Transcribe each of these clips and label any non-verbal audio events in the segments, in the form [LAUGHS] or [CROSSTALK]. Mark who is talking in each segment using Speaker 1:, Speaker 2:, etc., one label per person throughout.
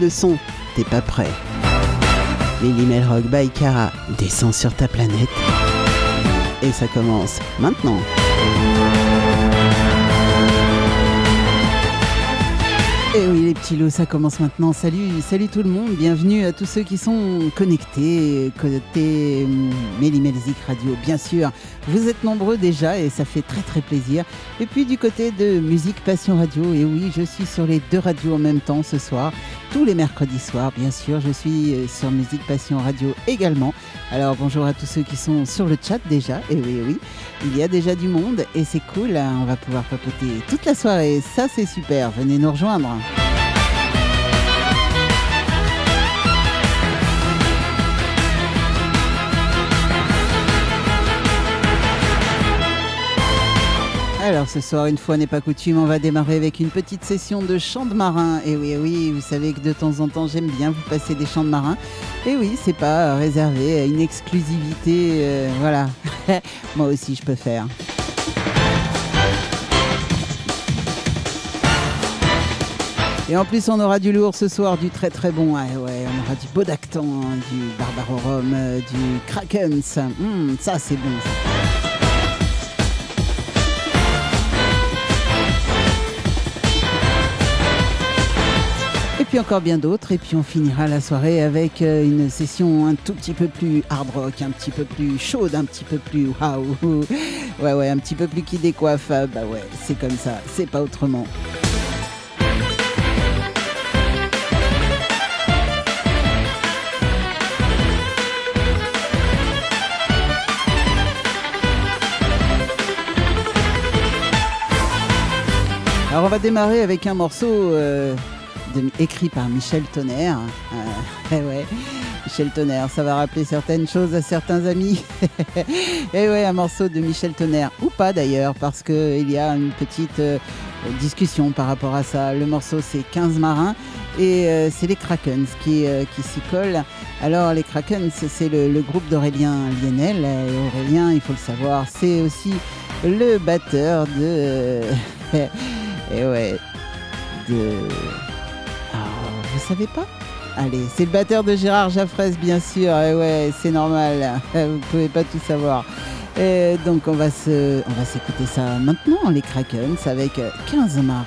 Speaker 1: le son. T'es pas prêt. Lily Melrock by Cara descend sur ta planète. Et ça commence maintenant. Et oui les petits loups, ça commence maintenant. Salut, salut tout le monde, bienvenue à tous ceux qui sont connectés, connectés Mélimelzik Radio, bien sûr. Vous êtes nombreux déjà et ça fait très très plaisir. Et puis du côté de Musique Passion Radio, et oui, je suis sur les deux radios en même temps ce soir, tous les mercredis soirs, bien sûr. Je suis euh, sur Musique Passion Radio également. Alors bonjour à tous ceux qui sont sur le chat déjà, et oui, oui, il y a déjà du monde et c'est cool, hein. on va pouvoir papoter toute la soirée, ça c'est super, venez nous rejoindre. Alors ce soir, une fois n'est pas coutume, on va démarrer avec une petite session de chant de marin. Et oui, oui, vous savez que de temps en temps, j'aime bien vous passer des chants de marin. Et oui, c'est pas réservé à une exclusivité. Euh, voilà, [LAUGHS] moi aussi je peux faire. Et en plus, on aura du lourd ce soir, du très très bon. Ouais, ouais, on aura du Bodactan, du Barbarorum, euh, du Krakens. Hum, ça, c'est bon. Puis encore bien d'autres. Et puis on finira la soirée avec euh, une session un tout petit peu plus hard rock, un petit peu plus chaude, un petit peu plus waouh. [LAUGHS] Ouais, ouais, un petit peu plus qui décoiffe. Bah ouais, c'est comme ça, c'est pas autrement. Alors on va démarrer avec un morceau euh, écrit par Michel Tonnerre. Euh, [LAUGHS] eh ouais, Michel Tonnerre, ça va rappeler certaines choses à certains amis. [LAUGHS] Et ouais, un morceau de Michel Tonnerre, ou pas d'ailleurs, parce qu'il y a une petite euh, discussion par rapport à ça. Le morceau c'est 15 marins et euh, c'est les Krakens qui, qui s'y collent. Alors les Krakens, c'est le, groupe d'Aurélien Lienel. Et Aurélien, il faut le savoir, c'est aussi le batteur de... [LAUGHS] et ouais, de... Savez pas Allez, c'est le batteur de Gérard Jaffresse, bien sûr. Et ouais, c'est normal. [LAUGHS] Vous pouvez pas tout savoir. Et donc, on va se, on va s'écouter ça maintenant, les Krakens, avec 15 marins.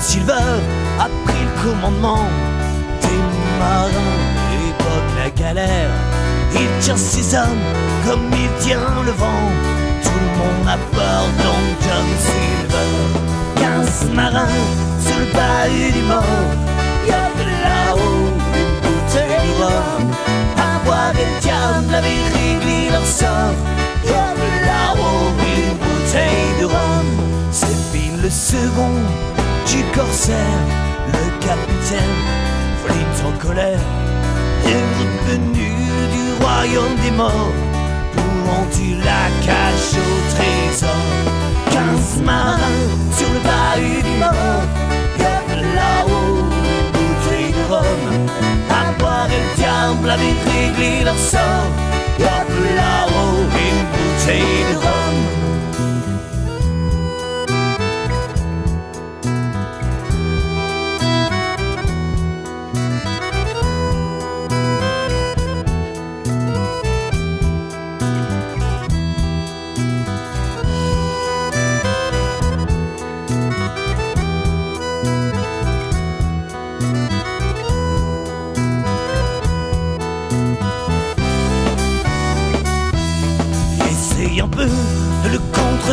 Speaker 2: Silver a pris le commandement des marins. Époque la galère, il tient ses hommes comme il tient le vent. Tout le monde à bord, Long John Silver. 15 marins sur le bahut du mort. Yop là-haut, une bouteille de rhum. À boire et le diable avait réglé leur sort. Yop là-haut, une bouteille de rhum. C'est le second du corsaire, le capitaine Flint en colère. est revenu du royaume des morts. Pourront-ils la cache au trésor? Quinze marins sur le bahut du mort. Yop là-haut, bouteille de rhum. À boire et le diable avait réglé leur sort. Yop là-haut, une bouteille de rhum.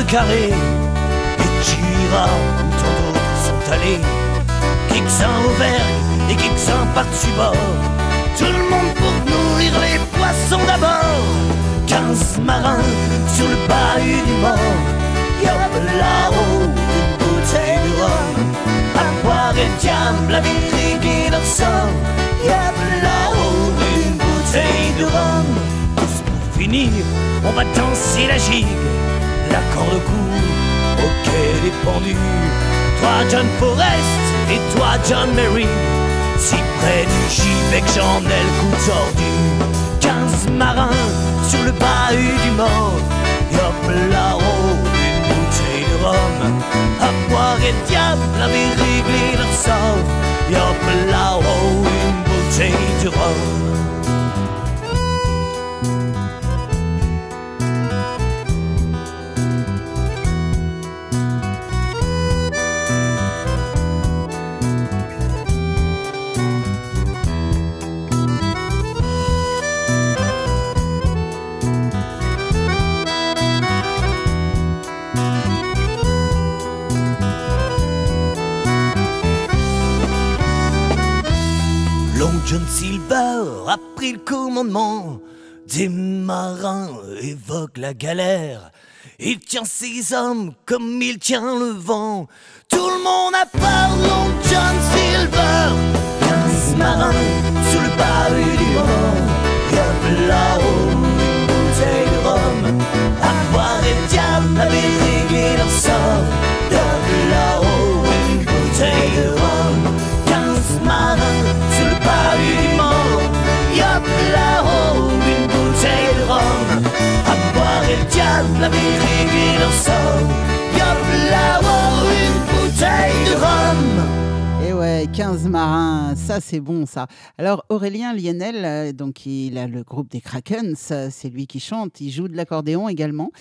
Speaker 2: Contrecarrer. Et tu iras où tant d'autres sont allés. Quelques-uns au verre et quelques-uns par-dessus bord. Tout le monde pour nourrir les poissons d'abord. Quinze marins sur le bahut du mort. Yop une bouteille de rhum. À boire et le diable, la vie qui leur sort. Yop une bouteille de rhum. Tous pour finir, on va danser la gigue. La corde court au quai des. Toi, John Forrest, et toi, John Merry. Si près du gibet que j'en ai le coup tordu. Quinze marins sur le bahut du mort. Yop là-haut, une bouteille de rhum. À boire et le diable avait réglé leur sort. Yop là-haut, une bouteille de rhum. Commandement. Des marins évoquent la galère. Il tient ses hommes comme il tient le vent. Tout le monde a peur de Long John Silver. Quinze marins sur le bahut du mort. Yop là-haut, une bouteille de rhum. À boire et le diable avait réglé leur sort. Yop là-haut, une bouteille de rhum. Quinze marins sur le mort. Yop là-haut, une bouteille de rhum. À boire et le diable avait réglé leur sort. Yop là-haut, une bouteille de rhum.
Speaker 1: Et ouais, 15 marins, ça c'est bon ça. Alors Aurélien Lienel, euh, donc il a le groupe des Krakens, euh, c'est lui qui chante, il joue de l'accordéon également.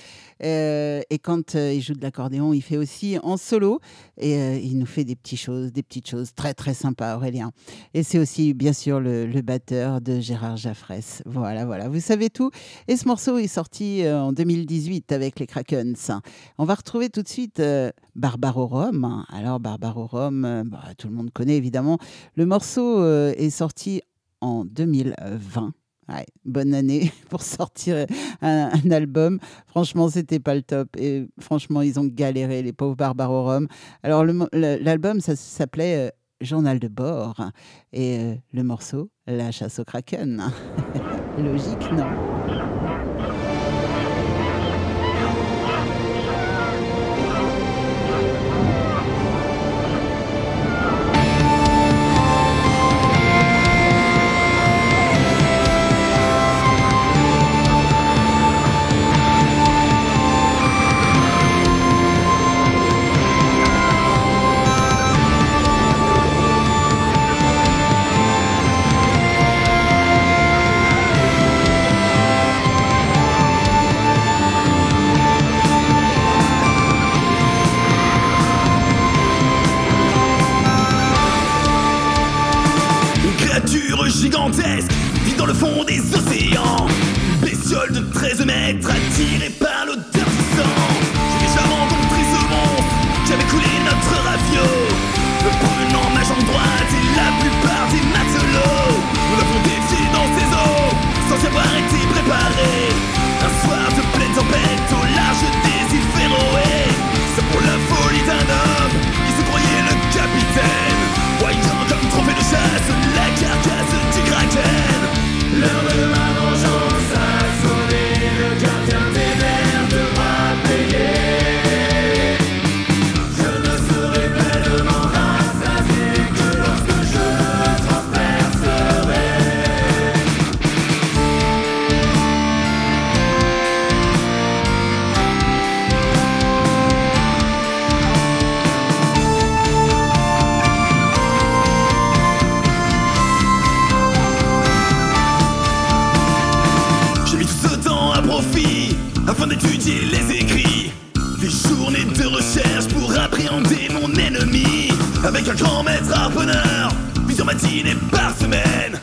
Speaker 1: Euh, et quand euh, il joue de l'accordéon, il fait aussi en solo et euh, il nous fait des petites choses, des petites choses très très sympas Aurélien. Et c'est aussi bien sûr le, batteur de Gérard Jaffresse. Voilà, voilà, vous savez tout. Et ce morceau est sorti en 2018 avec les Krakens. On va retrouver tout de suite Barbaro Rome. Alors Barbaro Rome, bah, tout le monde connaît évidemment. Le morceau est sorti en 2020. Bonne année [LAUGHS] pour sortir un, album. Franchement, c'était pas le top. Et franchement, ils ont galéré, les pauvres Barbaro Rome. Alors, l'album, ça s'appelait euh, Journal de bord. Et euh, le morceau, La chasse au kraken. [LAUGHS] Logique, non?
Speaker 3: Gigantesque vit dans le fond des océans. Bestiole de 13 mètres attirée par Now d'étudier les écrits. Des journées de recherche pour appréhender mon ennemi. Avec un grand maître harponneur, plusieurs matinées par semaine.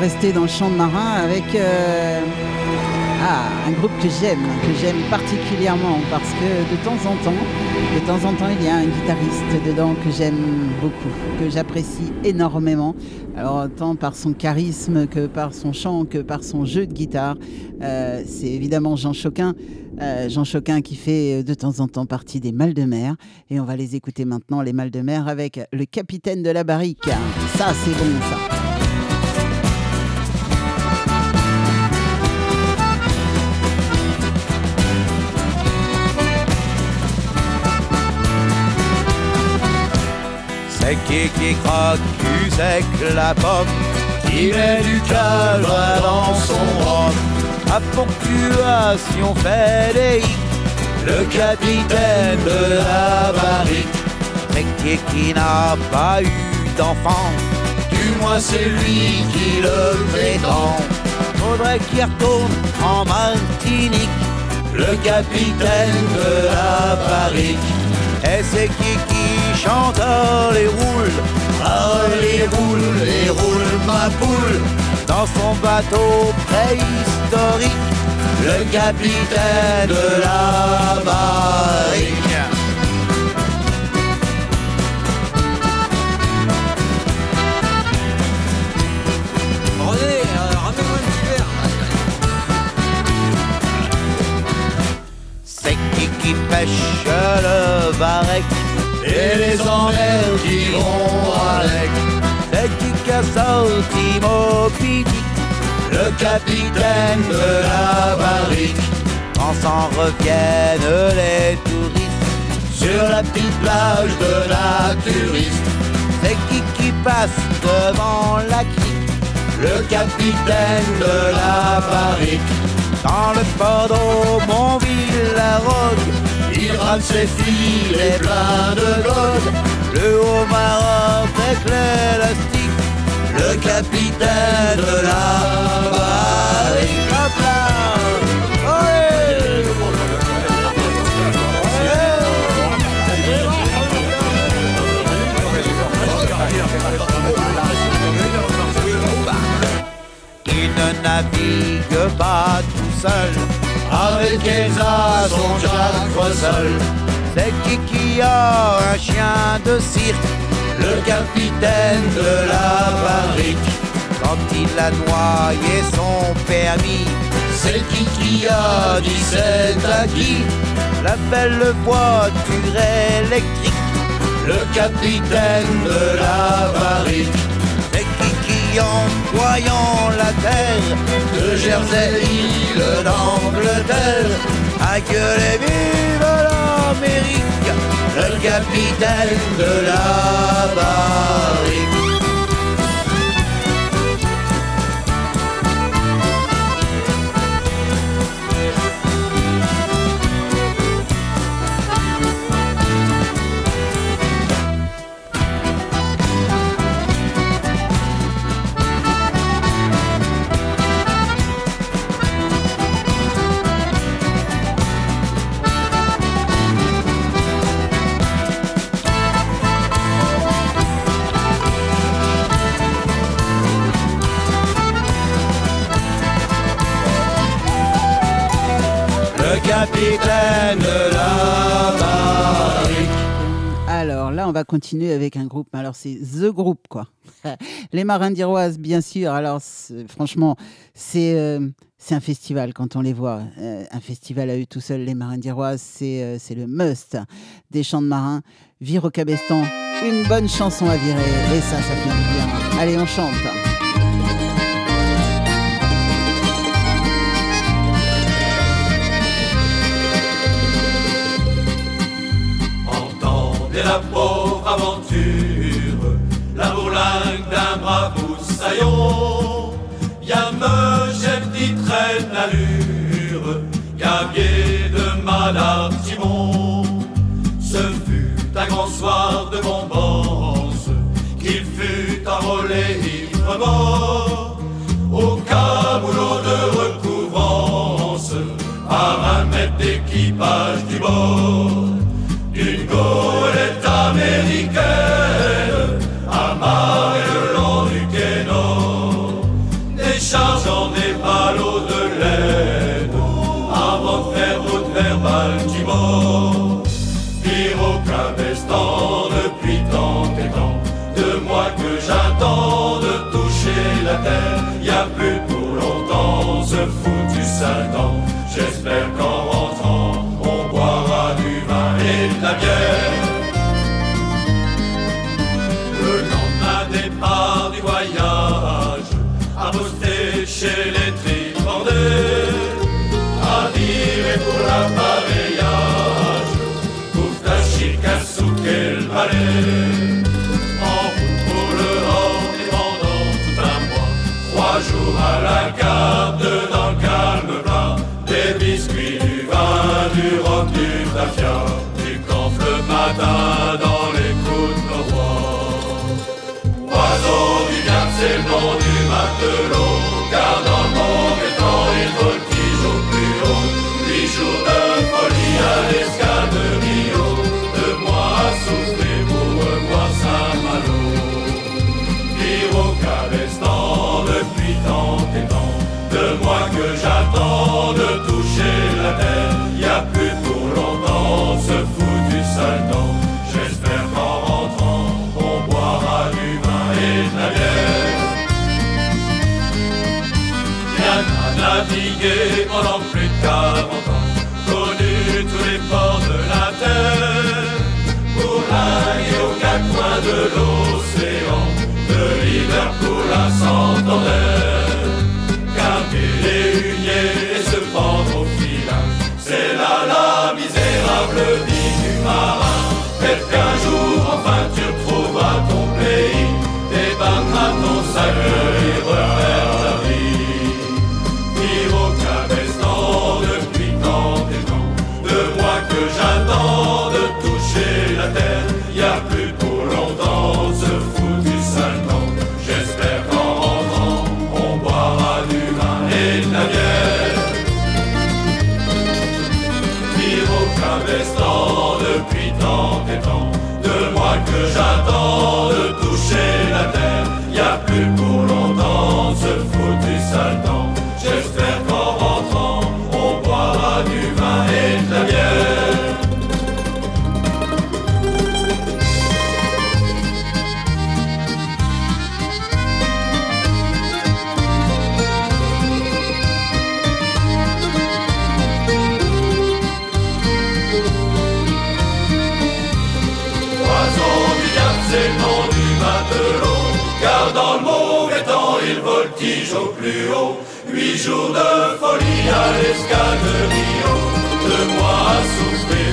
Speaker 1: Rester dans le champ de marin avec euh, ah, un groupe que j'aime, que j'aime particulièrement parce que de temps en temps, de temps en temps, il y a un guitariste dedans que j'aime beaucoup, que j'apprécie énormément. Alors tant par son charisme que par son chant, que par son jeu de guitare. Euh, c'est évidemment Jean Choquin. Euh, Jean Choquin qui fait de temps en temps partie des Mal de Mer. Et on va les écouter maintenant, les Mal de Mer, avec le capitaine de la barrique. Ça, c'est bon, ça.
Speaker 4: Qui qui croque cul sec la pomme, qui met du calme dans son rhum. À ponctuation fédéique, le capitaine de la barrique. C'est qui qui n'a pas eu d'enfant, du moins c'est lui qui le prétend. Faudrait qu'il retourne en Martinique, le capitaine de la barrique. Et c'est qui qui chante oh, les roules. Ah les roules, les roules ma poule. Dans son bateau préhistorique Le capitaine de la barrique
Speaker 5: euh.
Speaker 4: C'est qui qui pêche le varech? Et les envers qui vont avec. Dick Le capitaine de la barrique. Quand s'en reviennent les touristes Sur la petite plage de la touriste C'est qui qui passe devant la crique le capitaine de la barrique. Dans le port d'Aumonville, la rogue, il rate ses filets pleins de gold. Le homard avec l'élastique, le capitaine de la barrique. Il ne navigue pas tout seul Son C'est qui qui a un chien de cirque? Le capitaine de la barrique. Quand il a noyé son permis C'est qui qui a dit c'est à qui La belle voiture électrique. Le capitaine de la barrique. Voyant la terre de Jersey, île d'Angleterre, gueulé vive l'Amérique, le capitaine de la barrique. Capitaine la.
Speaker 1: Alors là, on va continuer avec un groupe. Alors c'est The Group, quoi. [LAUGHS] Les Marins d'Iroise, bien sûr. Alors franchement, c'est euh, c'est un festival quand on les voit. Euh, un festival à eux tout seuls, les Marins d'Iroise, c'est euh, c'est le must des chants de marins. Vire au cabestan, une bonne chanson à virer. Et ça, ça fait du bien. Allez, on chante.
Speaker 6: Entendez la pauvre aventure, la bourlingue d'un brave moussaillon. Y'a me chef qui traîne l'allure, gabier de Madame Simon. Ce fut un grand soir de bombance, J'espère qu'en rentrant, on boira du vin et de la bière. Le lendemain départ du voyage, à poster chez les tribordés, à virer pour l'appareillage, pour tâcher qu'à souquer le balai. Du camphre le matin dans les coups de. Oiseau du Gard, c'est le nom du matelot, car dans le monde étant il voltige au plus haut? Huit jours de folie à l'escale de Rio, deux mois à souffler pour revoir Saint-Malo. Vire au cabestan depuis tant et tant, de moi que j'attends de toucher la terre. Y plus naviguer pendant plus de 40 ans, connu tous les ports de la terre. Pour aller aux quatre coins de l'océan, de Liverpool à Santander. Les huniers et se prendre au filage, c'est là la misérable vie du marin. À l'escale de. Deux mois à souffler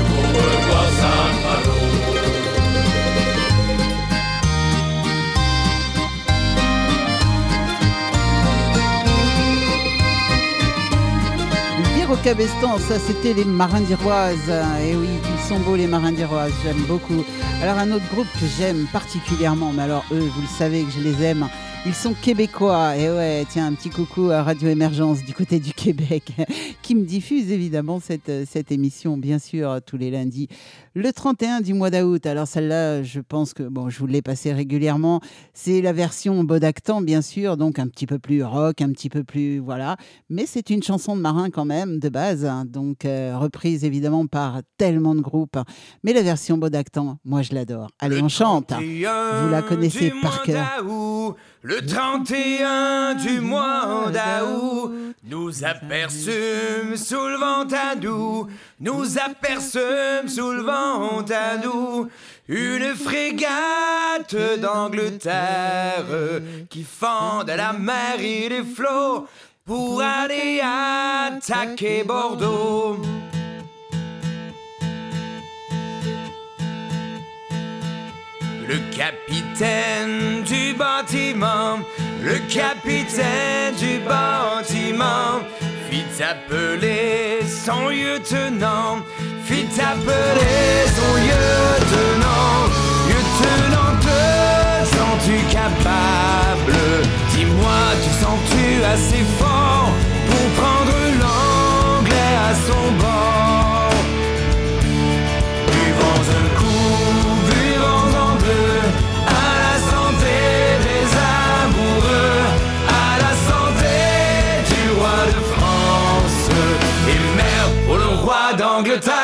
Speaker 6: pour
Speaker 1: cabestan, ça c'était les marins d'Iroise. Et oui, ils sont beaux les marins d'Iroise, j'aime beaucoup. Alors un autre groupe que j'aime particulièrement, mais alors eux, vous le savez que je les aime, ils sont québécois. Et ouais, tiens, un petit coucou à Radio Émergence du côté du Québec, [LAUGHS] qui me diffuse évidemment cette, cette émission, bien sûr, tous les lundis, le 31 du mois d'août. Alors celle-là, je pense que, bon, je vous l'ai passée régulièrement, c'est la version Bodactan, bien sûr, donc un petit peu plus rock, un petit peu plus, voilà. Mais c'est une chanson de marin quand même, de base, hein, donc euh, reprise évidemment par tellement de groupes. Mais la version Bodactan, moi je l'adore. Allez, on chante. Vous la connaissez par cœur.
Speaker 7: Le 31 du mois d'août, nous aperçûmes sous le vent à nous, nous aperçûmes sous le vent à nous, une frégate d'Angleterre qui fende à la mer et les flots pour aller attaquer Bordeaux. Le capitaine du bâtiment, le capitaine du bâtiment, fit appeler son lieutenant, fit appeler son lieutenant. Lieutenant, te sens-tu capable? Dis-moi, te sens-tu assez fort pour prendre l'anglais à son bord? Roi d'Angleterre,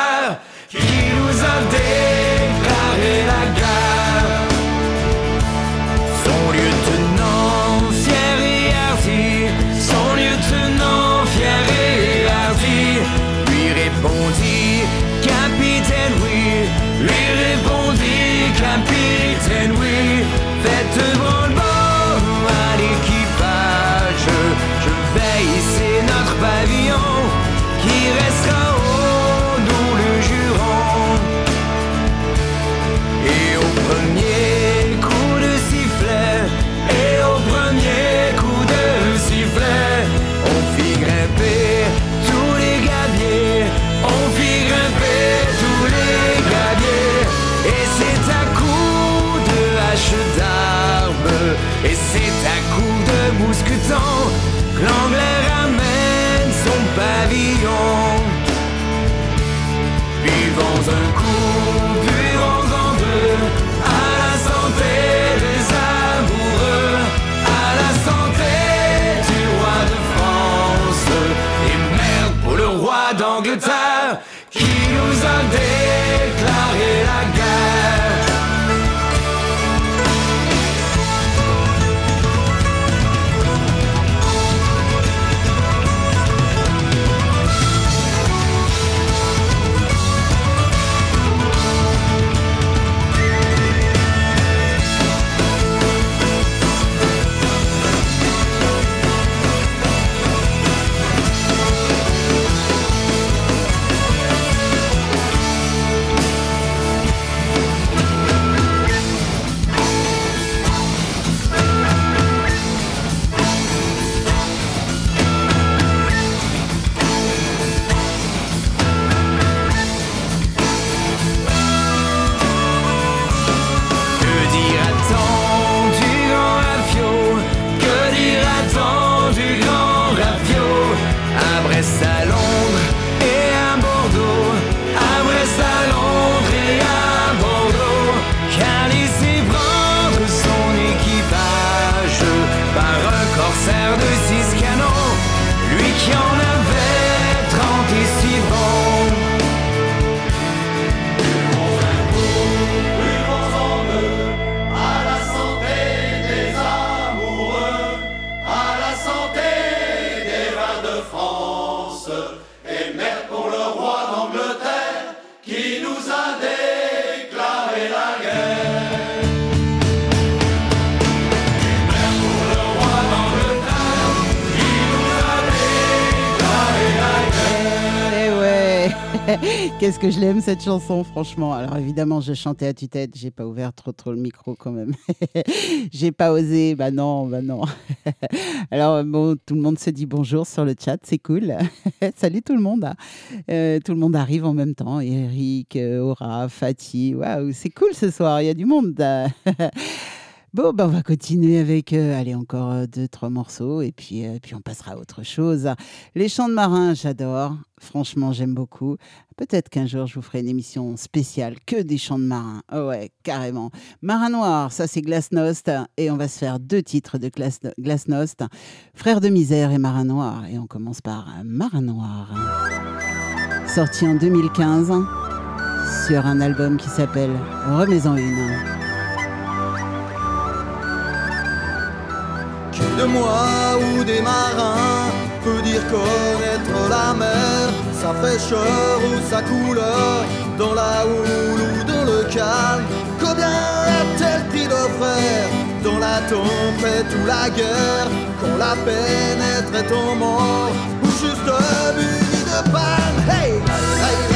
Speaker 7: Et c'est à coup de mousqueton que l'anglais ramène son pavillon. Buvons un coup, buvons en deux, à la santé des amoureux, à la santé du roi de France. Et merde pour le roi d'Angleterre qui nous a déclaré un
Speaker 1: vrai salon. Qu'est-ce que je l'aime cette chanson, franchement. Alors évidemment, je chantais à tue-tête, j'ai pas ouvert trop trop le micro quand même. [LAUGHS] j'ai pas osé, bah non, bah non. [LAUGHS] Alors bon, tout le monde se dit bonjour sur le chat, c'est cool. [LAUGHS] Salut tout le monde. Euh, tout le monde arrive en même temps. Eric, euh, Aura, Fatih, waouh, c'est cool ce soir, il y a du monde. Bon, ben on va continuer avec, euh, allez, encore euh, deux, trois morceaux, et puis, euh, puis on passera à autre chose. Les chants de marins, j'adore. Franchement, j'aime beaucoup. Peut-être qu'un jour, je vous ferai une émission spéciale que des chants de marins. Oh ouais, carrément. Marin Noir, ça c'est Glasnost, et on va se faire deux titres de Glas- Glasnost, Frère de misère et Marin Noir. Et on commence par Marin Noir. Sorti en 2015 sur un album qui s'appelle Remets-en une.
Speaker 8: De moi ou des marins peut dire connaître la mer, sa fraîcheur ou sa couleur, dans la houle ou dans le calme Combien a-t-elle pris de frères dans la tempête ou la guerre, quand la pénètre est en mort, ou juste de panne Hey!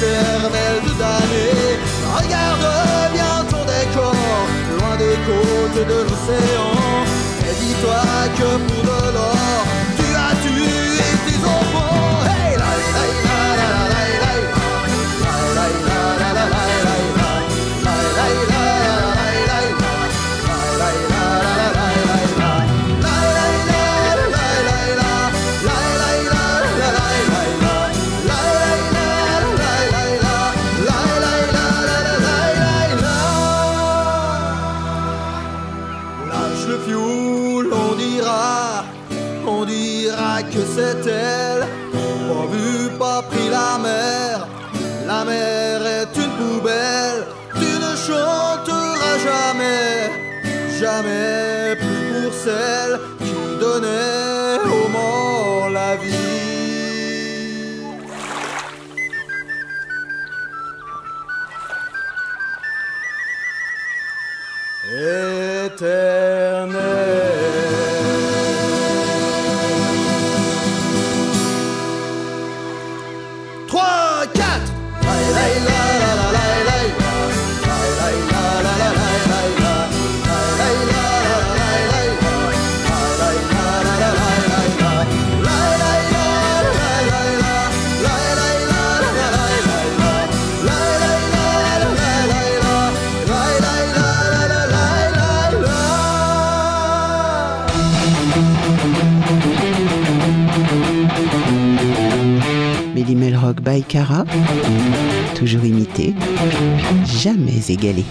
Speaker 8: cervelle de damné. Regarde bien ton décor, loin des côtes de l'océan. Et dis-toi que pour
Speaker 1: Rock by Cara, toujours imité, jamais égalé.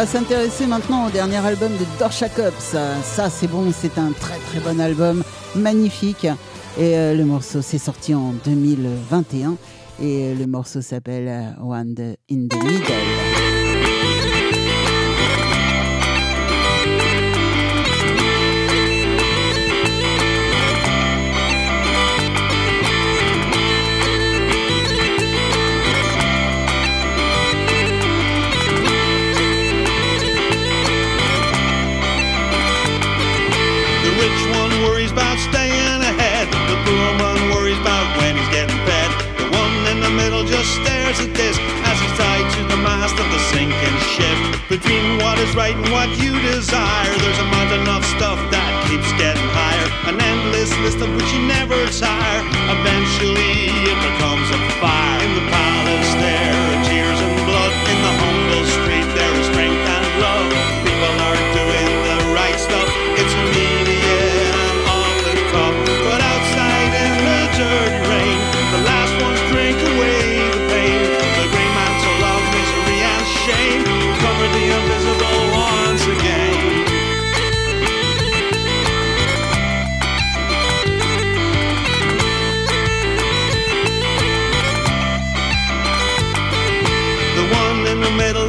Speaker 1: Va s'intéresser maintenant au dernier album de Dorsha Cops. Ça, c'est bon, c'est un très très bon album, magnifique. Et euh, le morceau s'est sorti en 2021 et le morceau s'appelle euh, One in the Middle.
Speaker 9: Stares at this as he's tied to the mast of the sinking ship. Between what is right and what you desire, there's a mountain of stuff that keeps getting higher. An endless list of which you never tire. Eventually it becomes a fire.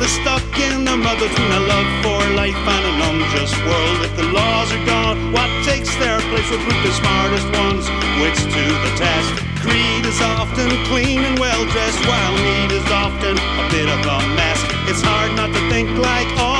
Speaker 9: Is stuck in the mud between a love for life and an unjust world. If the laws are gone, what takes their place will put the smartest ones' wits to the test. Greed is often clean and well dressed, while need is often a bit of a mess. It's hard not to think like all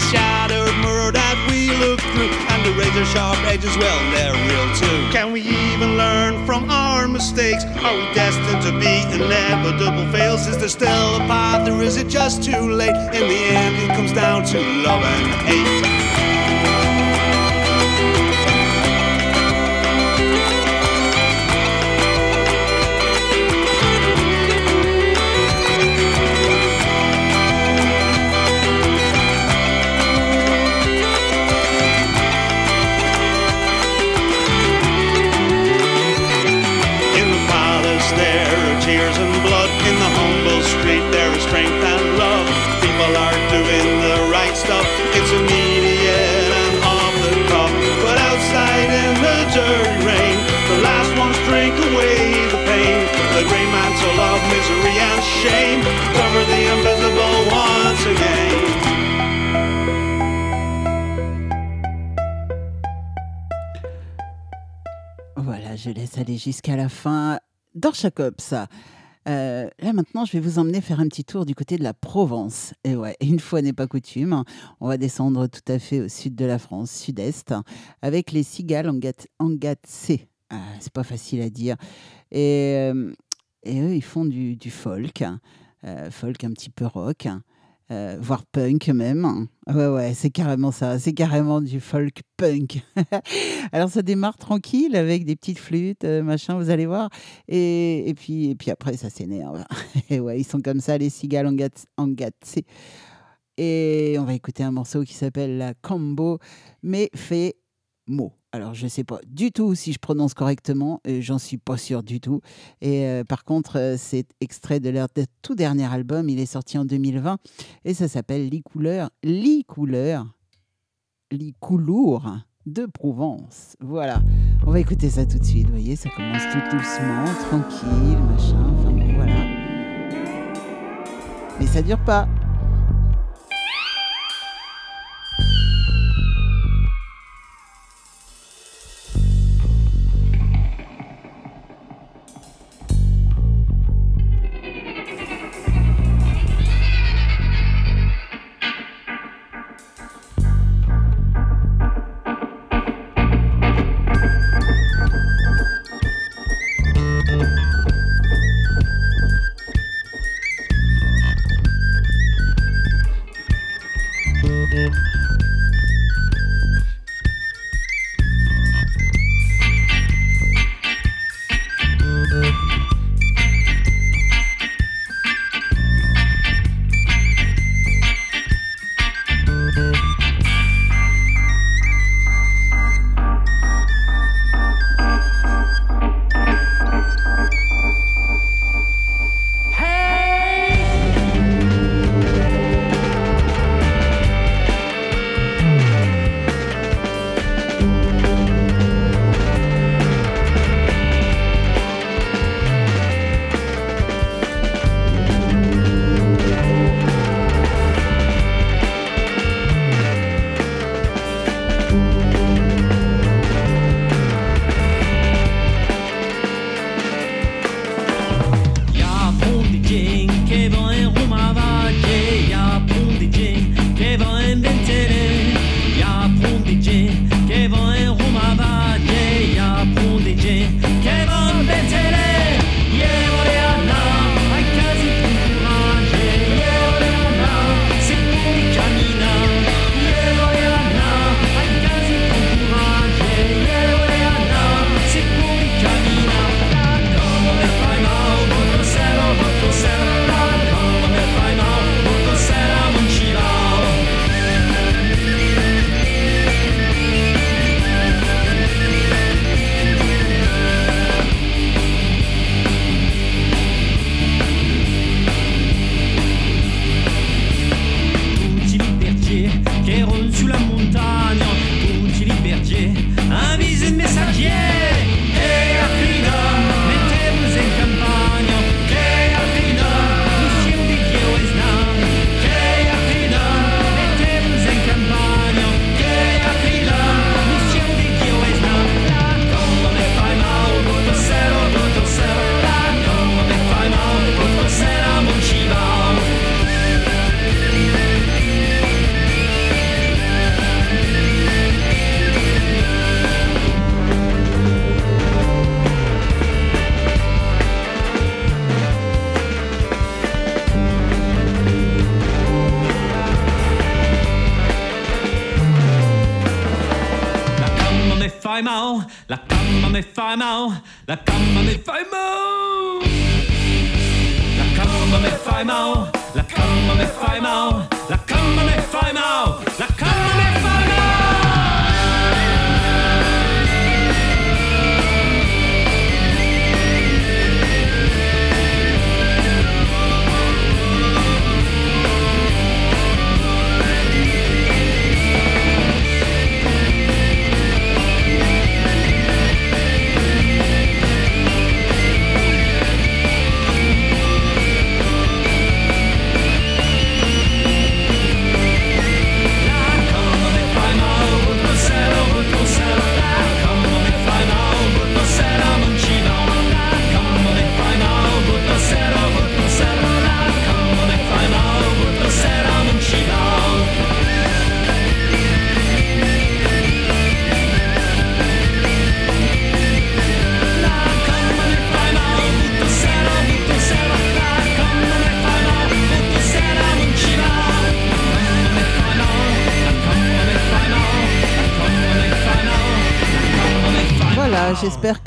Speaker 9: A shattered mirror that we look through, and the razor sharp edges, well, they're real too. Can we even learn from our mistakes? Are we destined to be inevitable fails? Is there still a path, or is it just too late? In the end, it comes down to love and hate.
Speaker 1: Aller jusqu'à la fin. Cops. Euh, là maintenant, je vais vous emmener faire un petit tour du côté de la Provence. Et ouais, [LAUGHS] une fois n'est pas coutume, on va descendre tout à fait au sud de la France, sud-est, avec les cigales Angat- Angatsé. Ah, c'est pas facile à dire. Et, euh, eux, ils font du, du folk, euh, folk un petit peu rock, euh, voire punk même. Ouais, ouais, c'est carrément ça. C'est carrément du folk punk. [LAUGHS] Alors ça démarre tranquille avec des petites flûtes, euh, machin, vous allez voir. Et, et puis, et puis après, ça s'énerve. [LAUGHS] Et ouais, ils sont comme ça, les cigales Angatsé.
Speaker 10: Et on va écouter un morceau qui s'appelle La Combo, mais fait mot. Alors, je ne sais pas du tout si je prononce correctement, j'en suis pas sûr du tout. Et euh, par contre, euh, c'est extrait de leur tout dernier album, il est sorti en 2020, et ça s'appelle Les couleurs, Les couleurs, Les de Provence. Voilà, on va écouter ça tout de suite, vous voyez, ça commence tout doucement, tranquille, machin, enfin bon, voilà. Mais ça dure pas.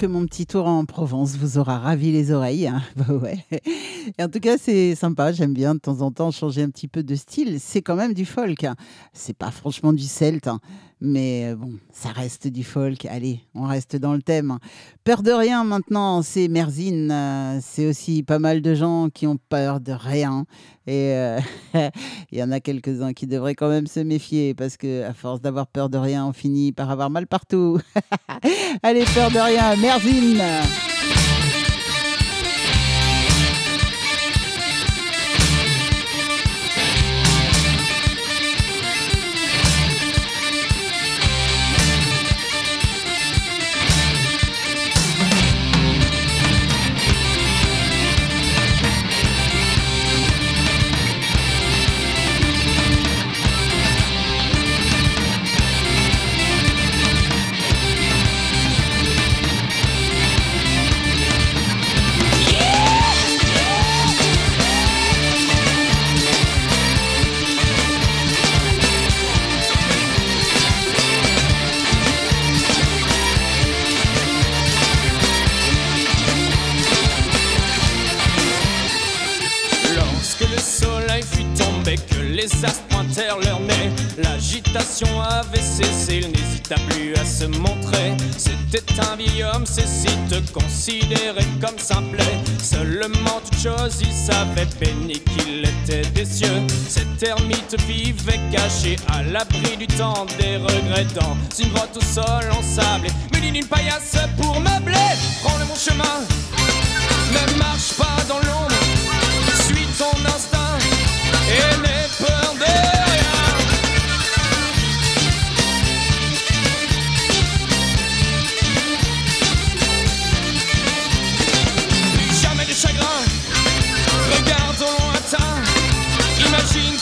Speaker 1: Que mon petit tour en Provence vous aura ravi les oreilles. hein. [LAUGHS] Bah ouais. Et en tout cas, c'est sympa. J'aime bien de temps en temps changer un petit peu de style. C'est quand même du folk. hein. C'est pas franchement du celte, hein. Mais euh, bon, ça reste du folk. Allez, on reste dans le thème. Peur de rien maintenant, c'est Merzine. euh, c'est aussi pas mal de gens qui ont peur de rien. Et euh, [LAUGHS] il y en a quelques-uns qui devraient quand même se méfier parce que à force d'avoir peur de rien, on finit par avoir mal partout. [LAUGHS] Allez, peur de rien, Merzine.
Speaker 11: L'agitation avait cessé, il n'hésita plus à se montrer. C'était un vieil homme, Cécile considéré comme simplet. Seulement toute chose, il savait béni qu'il était des cieux. Cet ermite vivait caché à l'abri du temps des regrets dans une grotte au sol ensablé, muni d'une paillasse pour meubler. Prends le bon chemin, ne marche pas dans l'ombre. Suis ton instinct et n'aie peur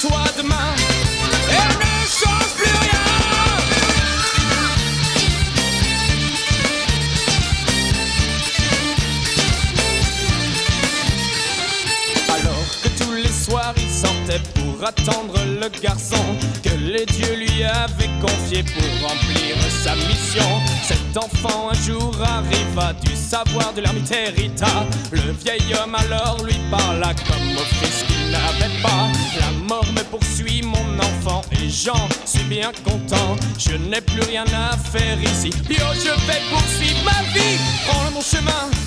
Speaker 11: Imagine-toi demain. Et ne change plus rien. Alors que tous les soirs il sortait pour attendre le garçon que les dieux lui avaient confié pour remplir sa mission. Cet enfant un jour arriva du savoir de l'ermite hérita. Le vieil homme alors lui parla comme au fils n'avait pas. La mort me poursuit mon enfant et j'en suis bien content. Je n'ai plus rien à faire ici. Bio, je vais poursuivre ma vie. Prends bon chemin.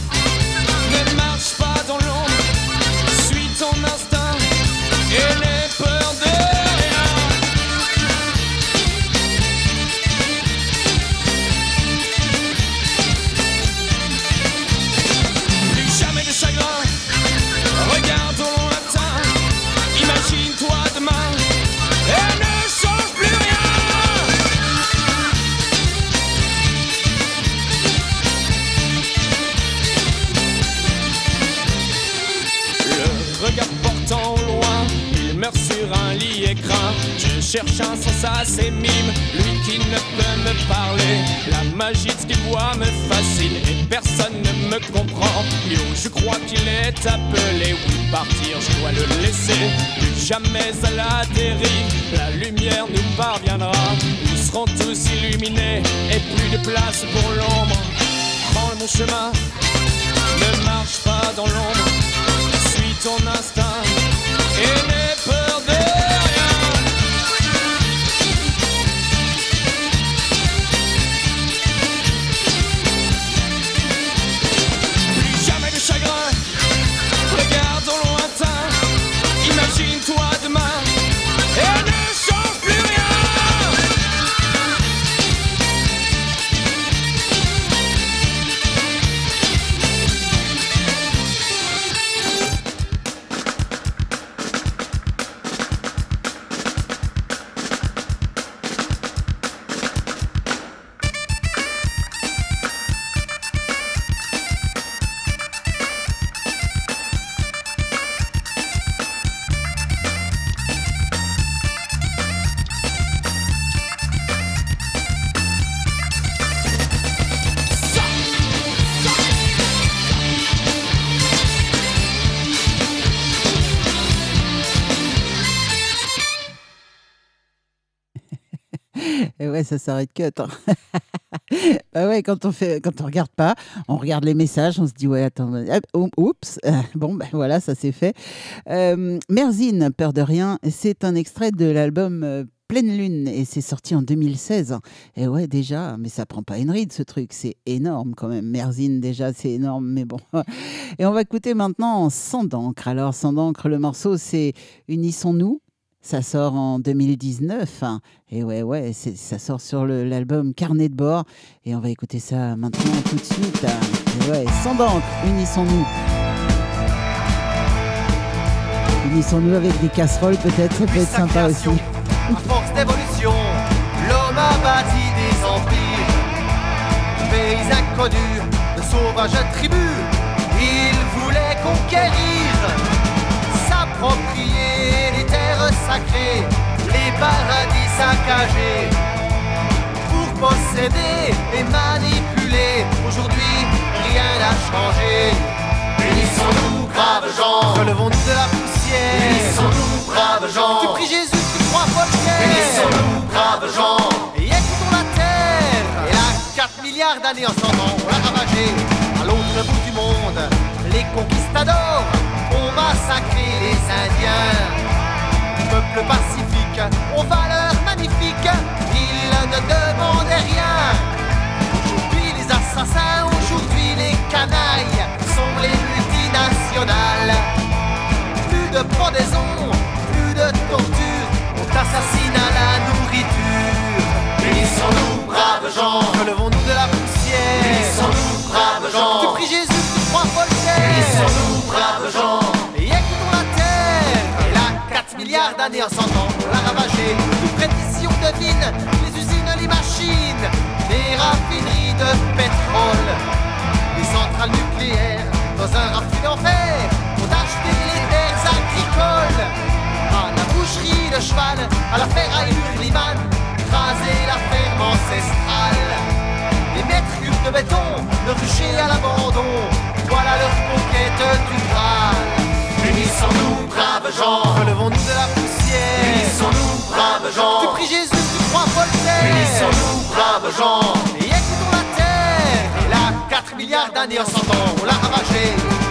Speaker 1: Ça s'arrête cut. hein. [LAUGHS] Bah ouais, quand on fait, quand on regarde pas, on regarde les messages, on se dit ouais, attends, oups, [LAUGHS] bon, ben voilà, ça c'est fait. Euh, Merzine, peur de rien, c'est un extrait de l'album euh, Pleine Lune et c'est sorti en 2016. Et ouais, déjà, mais ça prend pas une ride ce truc, c'est énorme quand même. Merzine, déjà, c'est énorme, mais bon. [LAUGHS] Et on va écouter maintenant Sans d'encre. Alors, Sans d'encre, le morceau, c'est Unissons-nous. Ça sort en 2019. hein. Et ouais, ouais, ça sort sur l'album Carnet de bord. Et on va écouter ça maintenant tout de suite. Et ouais, Sans d'encre, Unissons-nous. Unissons-nous avec des casseroles, peut-être, ça peut être sympa aussi.
Speaker 12: À force d'évolution, l'homme a bâti des empires. Pays inconnus, de sauvages tribus, il voulait conquérir, s'approprier les paradis saccagés. Pour posséder et manipuler, aujourd'hui rien n'a changé. Unissons-nous, braves gens, relevons-nous de la poussière. Unissons-nous, braves gens, tu pries Jésus, tu crois Voltaire. Unissons-nous, braves gens, et écoutons la terre. Et là, 4 milliards d'années en 100 ans, on l'a ravagé. À l'autre bout du monde, les conquistadors ont massacré les Indiens. Peuple pacifique, aux valeurs magnifiques, ils ne demandaient rien. Aujourd'hui les assassins, aujourd'hui les canailles 4 milliards d'années en 100 ans, on l'a ravagé. Tout près d'ici, on devine les usines, les machines, les raffineries de pétrole, les centrales nucléaires dans un raffut d'enfer ont acheté les terres agricoles. À la boucherie de cheval, à la ferraille Hurliman, raser la ferme ancestrale. Les mètres cubes de béton, le rucher à l'abandon, voilà leur conquête du Graal. Unissons-nous, braves gens, relevons-nous de la poussière. Unissons-nous, braves gens, tu pries Jésus, tu crois Voltaire. Unissons-nous, braves gens, et écoutons la terre. Et là, 4 milliards d'années en 100 ans, on l'a ravagé.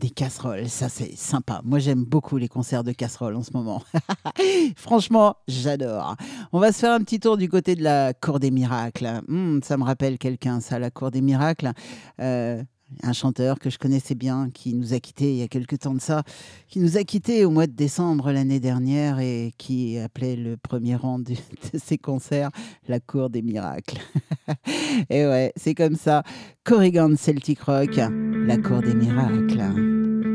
Speaker 12: Des
Speaker 1: casseroles. Ça, c'est sympa. Moi, j'aime beaucoup les concerts de casseroles en ce moment. [LAUGHS] Franchement, j'adore. On va se faire un petit tour du côté de la Cour des Miracles. Hmm, ça me rappelle quelqu'un, ça, la Cour des Miracles. Euh, un chanteur que je connaissais bien, qui nous a quittés il y a quelques temps de ça, qui nous a quittés au mois de décembre l'année dernière et qui appelait le premier rang [LAUGHS] de ses concerts la Cour des Miracles. [LAUGHS] et ouais, c'est comme ça. Corrigan Celtic Rock, la Cour des Miracles.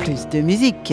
Speaker 1: Plus de
Speaker 10: musique.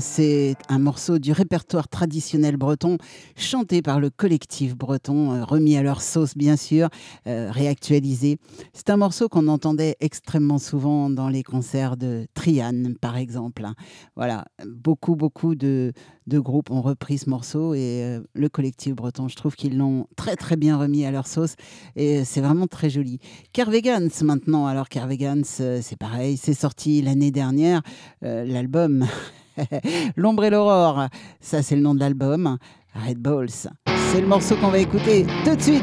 Speaker 1: c'est un morceau du répertoire traditionnel breton, chanté par le collectif breton, euh, remis à leur sauce bien sûr, euh, réactualisé. C'est un morceau qu'on entendait extrêmement souvent dans les concerts de Trian, par exemple. Hein. Voilà, beaucoup, beaucoup de, groupes ont repris ce morceau et euh, le collectif breton, je trouve qu'ils l'ont très, très bien remis à leur sauce et c'est vraiment très joli. Carvegans maintenant, alors Carvegans, c'est pareil, c'est sorti l'année dernière, l'album [LAUGHS] L'ombre et l'aurore, ça c'est le nom de l'album. Red Balls, c'est le morceau qu'on va écouter tout de suite.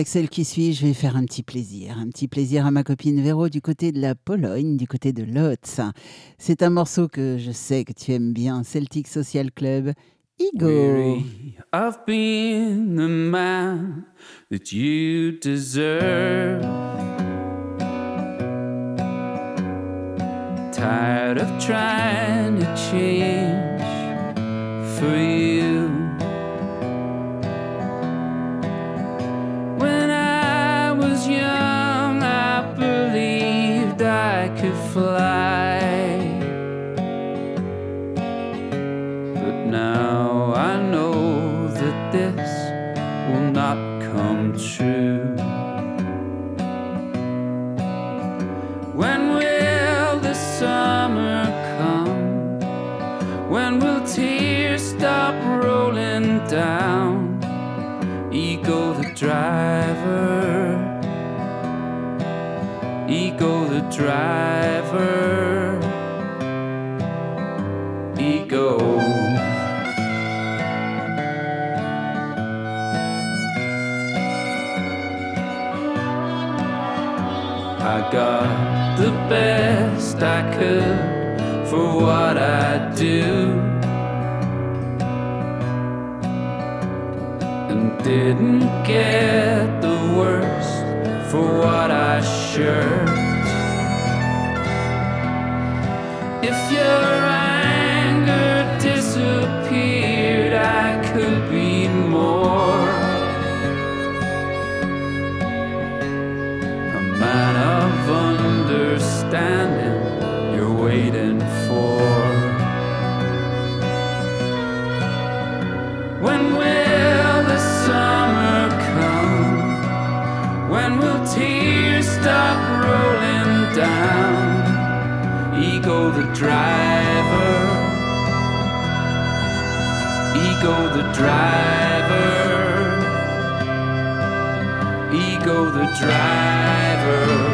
Speaker 1: Avec celle qui suit, je vais faire un petit plaisir. Un petit plaisir à ma copine Véro du côté de la Pologne, du côté de Lotz. C'est un morceau que je sais que tu aimes bien, Celtic Social Club. Igo.
Speaker 7: Weary of the man that you deserve. Tired of trying to change for. Fly. But now I know that this will not come true. When will the summer come? When will tears stop rolling down? Ego the driver, ego the driver, ego. I got the best I could for what I do. And didn't get the worst for what I shirked. If your driver, ego the driver, ego the driver.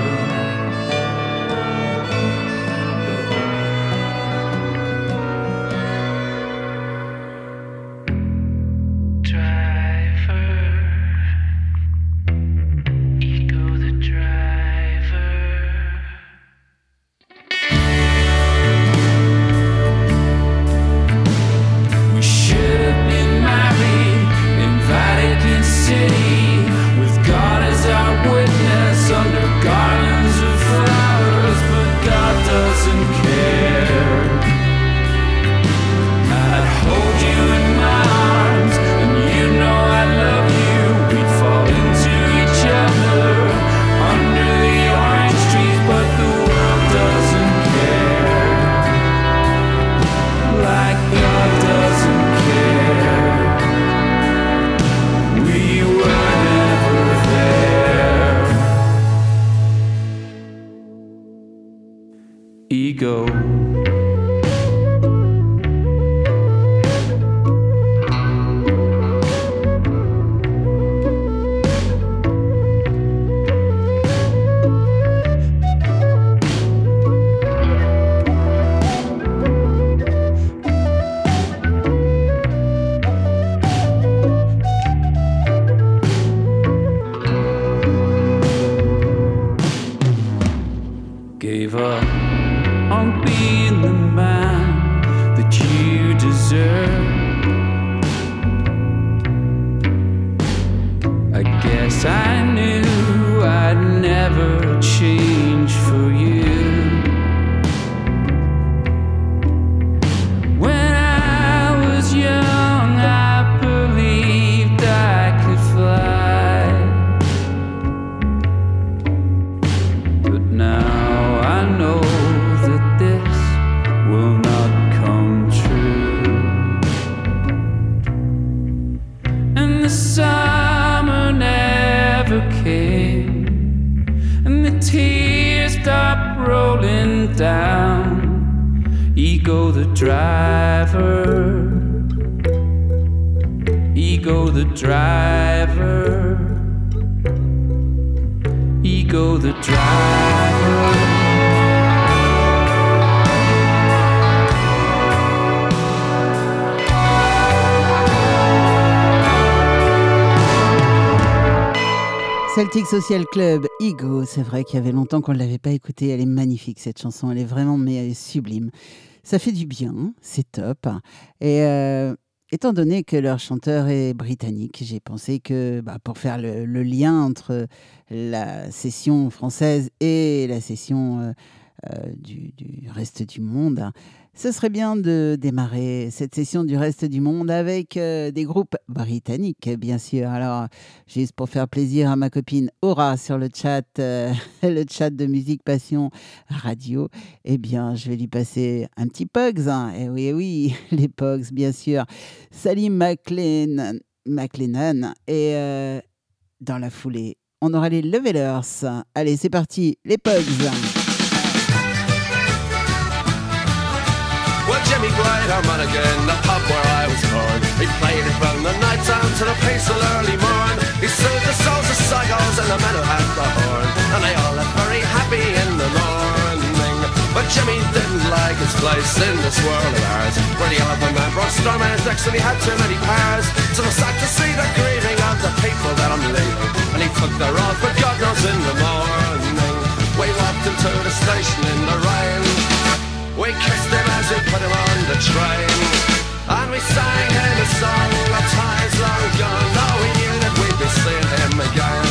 Speaker 1: Club, Ego, c'est vrai qu'il y avait longtemps qu'on ne l'avait pas écoutée. Elle est magnifique cette chanson, elle est vraiment mais elle est sublime. Ça fait du bien, c'est top. Et euh, étant donné que leur chanteur est britannique, j'ai pensé que bah, pour faire le, lien entre la session française et la session euh, euh, du, du reste du monde, ce serait bien de démarrer cette session du reste du monde avec euh, des groupes britanniques, bien sûr. Alors, juste pour faire plaisir à ma copine Aura sur le chat, euh, [LAUGHS] le chat de Musique Passion Radio, eh bien, je vais lui passer un petit Pogs. hein. Eh oui, eh oui, [LAUGHS] les Pogs, bien sûr. Salim McLean, McLennan. Et euh, dans la foulée, on aura les Levelers. Allez, c'est parti, les Pogs.
Speaker 13: Jimmy Bright, on again, the pub where I was born. He played it from the night time to the peaceful early morn. He soothed the souls of psychos and the men who had the horn. And they all left very happy in the morning. But Jimmy didn't like his place in this world of ours. Where the other man brought storm and his and he had too many powers. So I sad to see the grieving of the people that I'm leaving. And he took the road, but God knows in the morning. We walked into the station in the rain. We kissed him as we put him on the train. And we sang him a song of times long gone. Though we knew that we'd be seeing him again.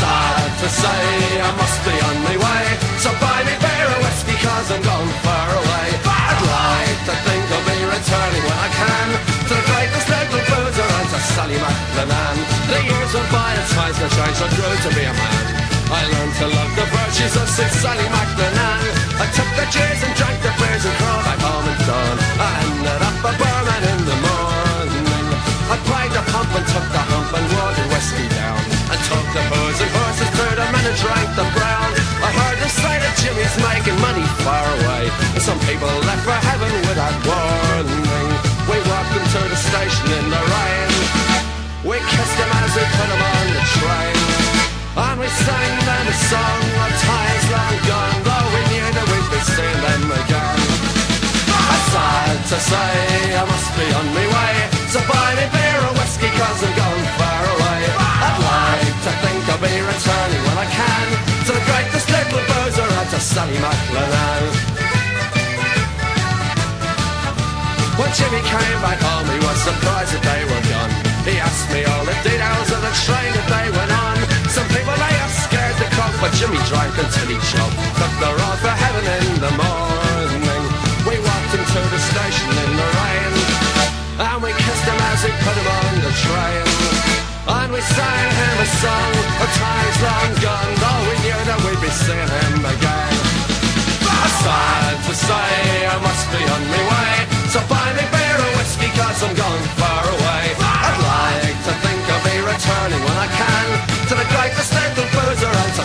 Speaker 13: Sad to say I must be on my way. So buy me beer or whiskey cause I'm going far away. I'd like to think I'll be returning when I can. To the greatest little boozer and to Sally McLennan The years went by and times have changed I grew to be a man I learned to love the virtues of Sid Sally McLennan. I took the cheers and drank the beers and crawled back home at dawn. I ended up a barman in the morning. I pried the pump and took the hump and watered whiskey down. I took the booze and horses to the men and drank the brown. I heard the say of Jimmy's making money far away. And some people left for heaven without warning. We walked into the station in the rain. We kissed him as we put him on the train. And we sang them a song of times long gone Though we knew that we'd be seeing them again. I'm sad to say I must be on my way So buy me beer or whiskey cause I'm going far away. I'd like to think I'll be returning when I can To the greatest little boozer and to Sally McLennan. When Jimmy came back home he was surprised that they were gone. He asked me all the details of the train that they went on But Jimmy drank until he choked Took the road for heaven in the morning. We walked him to the station in the rain And we kissed him as we put him on the train. And we sang him a song of times long gone Though we knew that we'd be seeing him again. Sad to say I must be on my way So buy me beer or whiskey cause I'm going far away. I'd like to think I'll be returning when I can To the greatest and to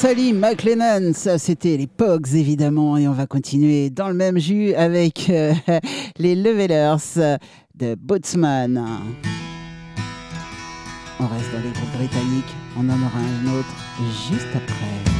Speaker 13: Sally McLennan
Speaker 1: ça c'était les Pogs évidemment, et on va continuer dans le même jus avec euh, [LAUGHS] les Levelers de Bootsman. On reste dans les groupes britanniques, on en aura un autre juste après.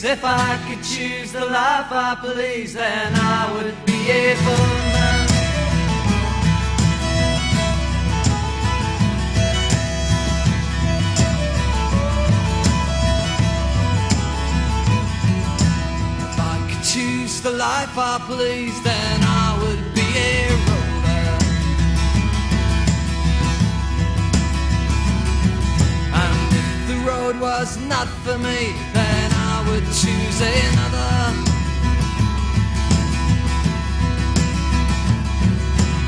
Speaker 1: please.
Speaker 14: If I could choose the life I please, then I would be a man. If I could choose the life I please, then I would be a road was not for me would choose another.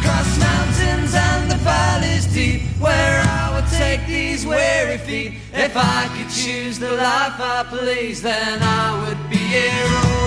Speaker 14: Cross mountains and the valleys deep, where I would take these weary feet. If I could choose the life I please, then I would be a rover.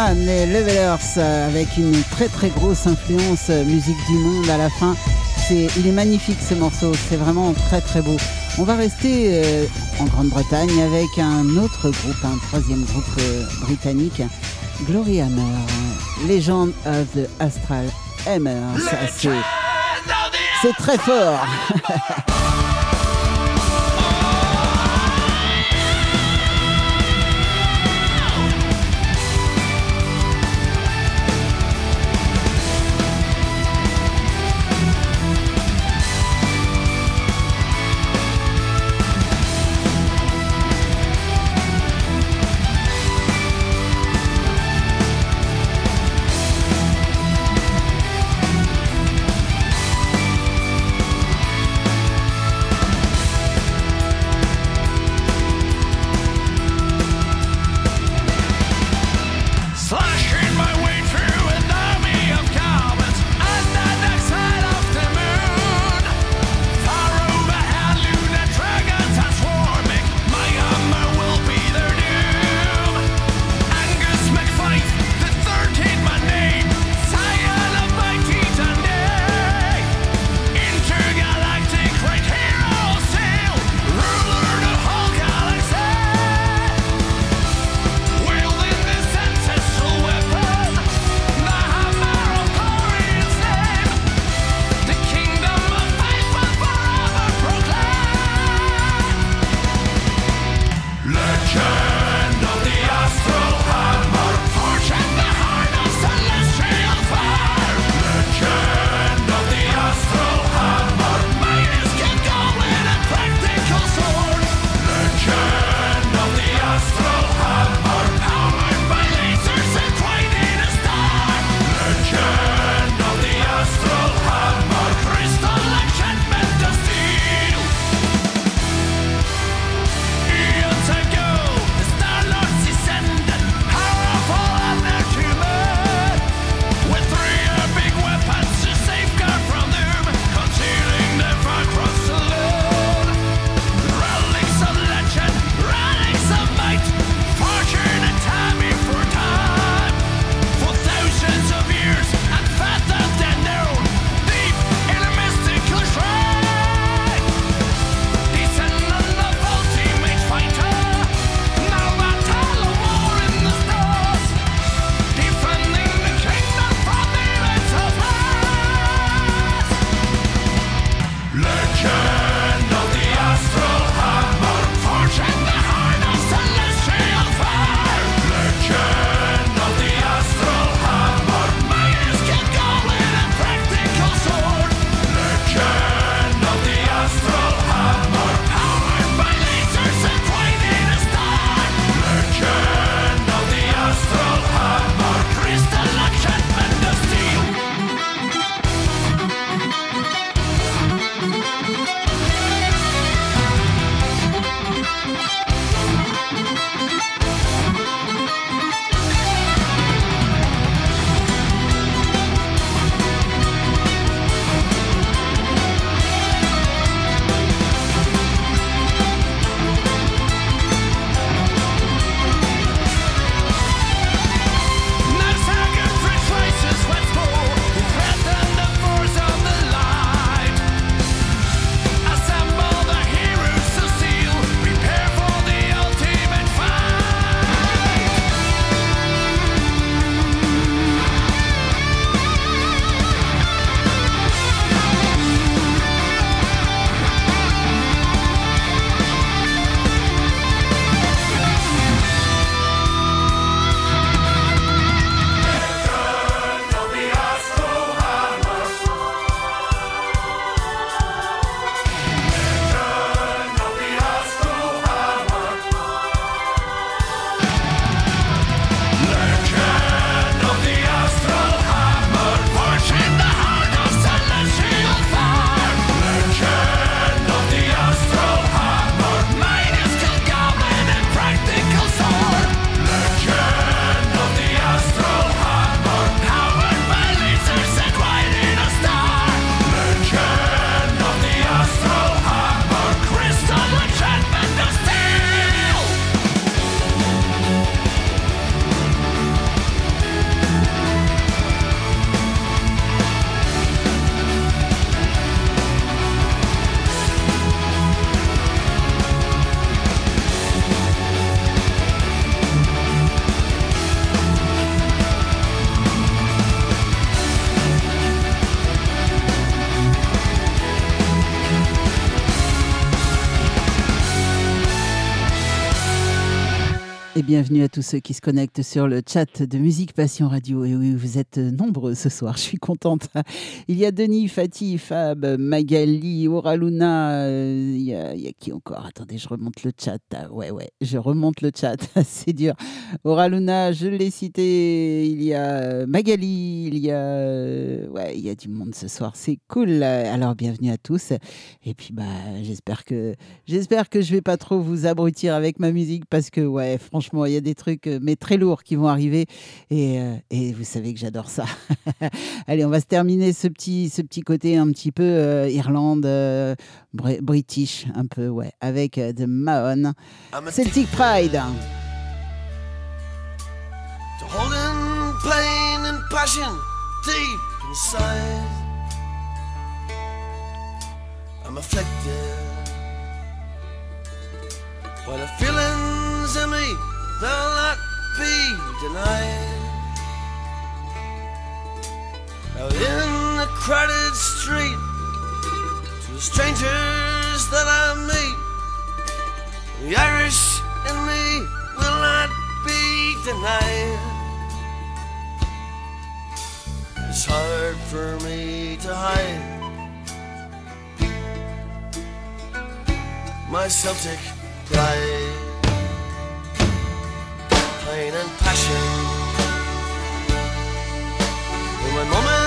Speaker 1: Bootsman, les Levelers, euh, avec une très très grosse influence euh, musique du monde à la fin. C'est, il est magnifique ce morceau, c'est vraiment très très beau. On va rester euh, en Grande-Bretagne avec un autre groupe, un troisième groupe euh, britannique, Glory Hammer, Legend of the Astral Hammer. Ça, c'est, c'est très fort. [LAUGHS] bienvenue à tous ceux qui se connectent sur le chat de Musique Passion Radio. Et oui, vous êtes nombreux ce soir, [LAUGHS] je suis contente. Il y a Denis, Fatih, Fab, Magali, Oraluna, euh, il y, a, il y a qui encore? Attendez, je remonte le chat. Ah, ouais, ouais, je remonte le chat, [LAUGHS] c'est dur. Oraluna, je l'ai cité, il y a euh, Magali, il y a... euh, Ouais, il y a du monde ce soir, c'est cool. Alors, bienvenue à tous. Et puis, bah, j'espère que, j'espère que je vais pas trop vous abrutir avec ma musique parce que, ouais, franchement, il y a des trucs, euh, mais très lourds qui vont arriver. Et, euh, et vous savez que j'adore ça. [LAUGHS] Allez, on va se terminer ce petit, ce petit côté un petit peu euh, Irlande, euh, Br- British, un peu, ouais, avec euh, The Mahon. Celtic Pride.
Speaker 15: To hold in pain and passion deep inside. I'm afflicted by the feelings in me that'll not be denied. Out in the crowded street, to the strangers that I meet, the Irish in me will not be denied. It's hard for me to hide my Celtic pride, pain and passion. When my moment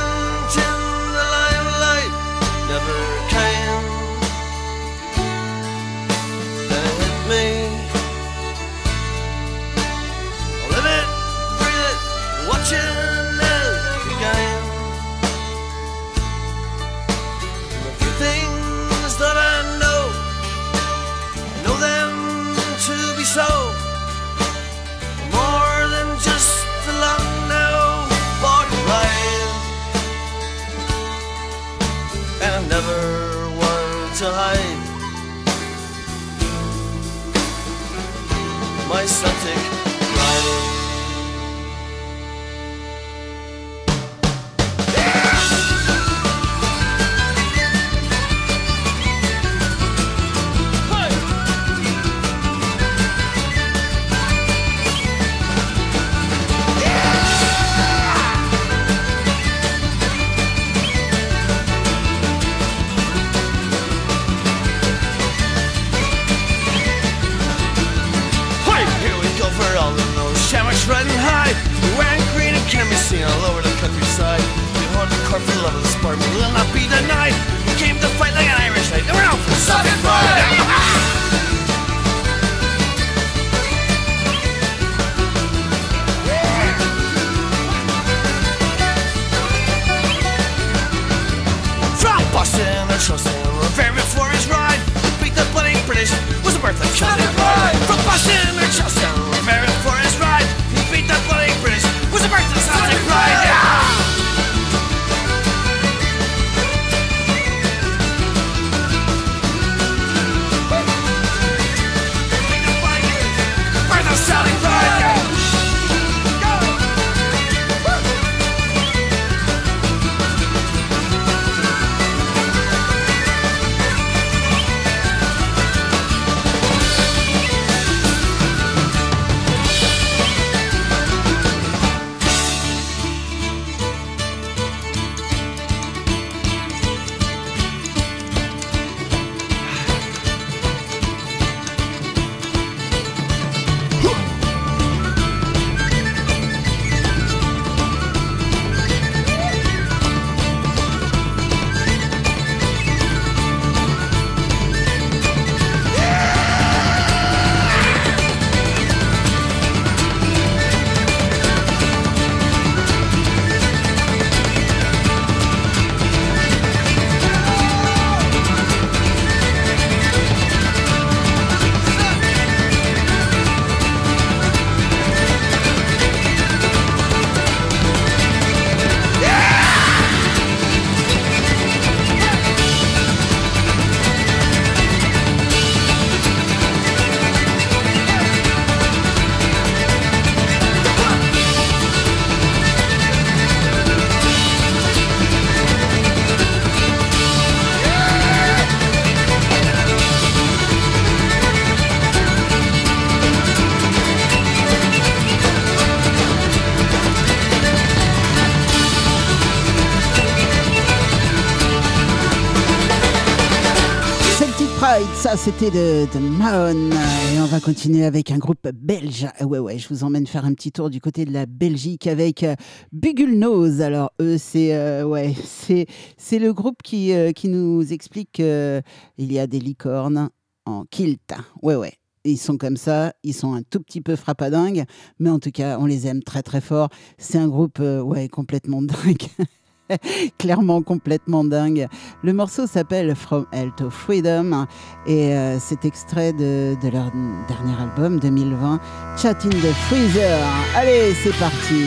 Speaker 15: Celtic
Speaker 1: ça c'était de, de Mahon. Et on va continuer avec un groupe belge. Ah Ouais, ouais, je vous emmène faire un petit tour du côté de la Belgique avec euh, Bugul Nose. Alors, eux, c'est euh, ouais, c'est, c'est le groupe qui, euh, qui nous explique qu'il y a des licornes en kilt. Ouais, ouais. Ils sont comme ça, ils sont un tout petit peu frappadingues, mais en tout cas, on les aime très très fort. C'est un groupe, ouais, complètement [LAUGHS] dingue. [LAUGHS] Clairement complètement dingue. Le morceau s'appelle From Hell to Freedom et euh, c'est extrait de, de leur dernier album 2020, Chat in the Freezer. Allez, c'est parti.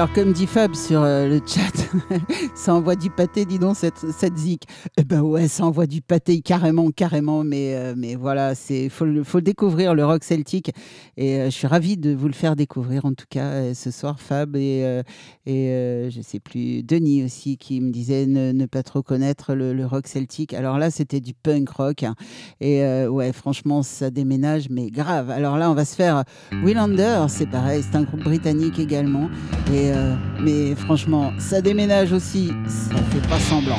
Speaker 1: Alors, comme dit Fab sur euh, le chat, [LAUGHS] ça envoie du pâté, dis donc, cette, cette zik. Eh ben ouais, ça envoie du pâté, carrément, carrément. Mais, euh, mais voilà, il faut, faut découvrir, le rock celtique. Et euh, je suis ravi de vous le faire découvrir, en tout cas, euh, ce soir, Fab. Et, euh, et je sais plus, Denis aussi, qui me disait ne, pas trop connaître le, rock celtique. Alors là, c'était du punk rock. hein. Et ouais, franchement, ça déménage, mais grave. Alors là, on va se faire Willander, c'est pareil, c'est un groupe britannique également. Et, mais franchement, ça déménage aussi, ça fait pas semblant.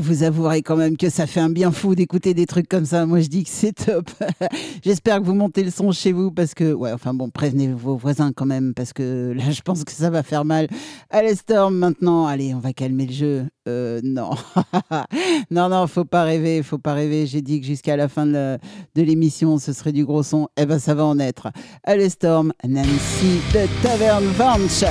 Speaker 16: vous avouerez quand même que ça fait un bien fou d'écouter des trucs comme ça. Moi, je dis que c'est top. [LAUGHS] J'espère que vous montez le son chez vous parce que, ouais, enfin bon, prévenez vos voisins quand même parce que là, je pense que ça va faire mal. Allez, Storm, maintenant, allez, on va calmer le jeu. Euh, non, [LAUGHS] non, non, faut pas rêver, faut pas rêver. J'ai dit que jusqu'à la fin de l'émission, ce serait du gros son. Eh ben, ça va en être. Allez, Storm, Nancy de Taverne Vancha.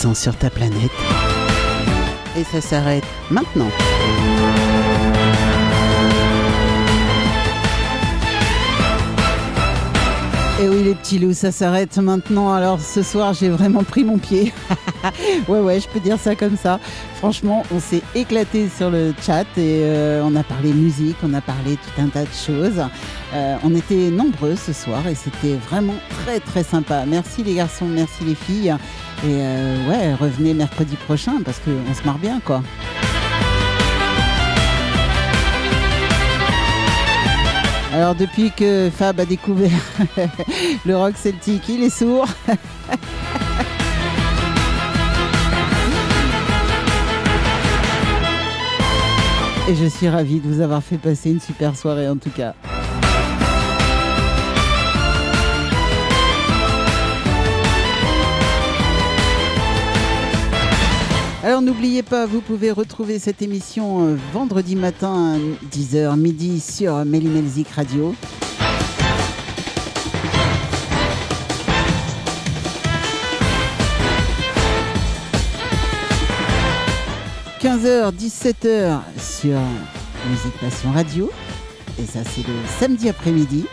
Speaker 16: Sur ta planète. Et ça s'arrête maintenant.
Speaker 1: Et oui les petits loups, ça s'arrête maintenant. Alors ce soir j'ai vraiment pris mon pied. [LAUGHS] ouais ouais, je peux dire ça comme ça. Franchement, on s'est éclaté sur le chat et euh, on a parlé musique, on a parlé tout un tas de choses. Euh, on était nombreux ce soir et c'était vraiment très très sympa. Merci les garçons, merci les filles. Et euh, ouais, revenez mercredi prochain parce qu'on se marre bien quoi. Alors depuis que Fab a découvert [LAUGHS] le rock celtique, il est sourd. [LAUGHS] Et je suis ravi de vous avoir fait passer une super soirée en tout cas. Alors n'oubliez pas, vous pouvez retrouver cette émission euh, vendredi matin 10h midi sur Mélimelzik Radio. « 15h, 17h sur Musique Passion Radio. Et ça, c'est le samedi après-midi.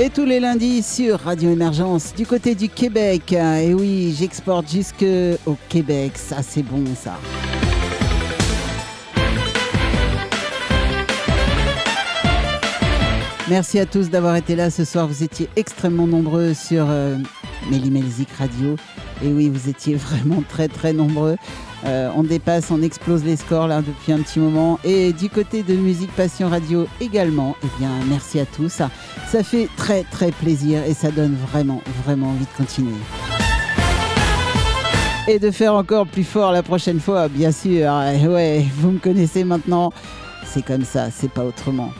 Speaker 1: Et tous les lundis sur Radio Émergence du côté du Québec. Et oui, j'exporte jusque au Québec. Ça, c'est bon, ça. Merci à tous d'avoir été là ce soir. Vous étiez extrêmement nombreux sur euh, Radio. Et oui, vous étiez [LAUGHS] vraiment très très nombreux. Euh, on dépasse, on explose les scores là depuis un petit moment. Et du côté de Musique Passion Radio également, eh bien merci à tous. Ça fait très très plaisir et ça donne vraiment vraiment envie de continuer. Et de faire encore plus fort la prochaine fois, bien sûr. Eh Ouais, vous me connaissez maintenant. C'est comme ça, c'est pas autrement.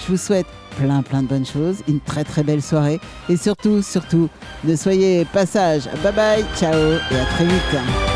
Speaker 1: Je vous souhaite plein plein de bonnes choses, une très très belle soirée et surtout, surtout, ne soyez passage. Bye bye, ciao et à très vite.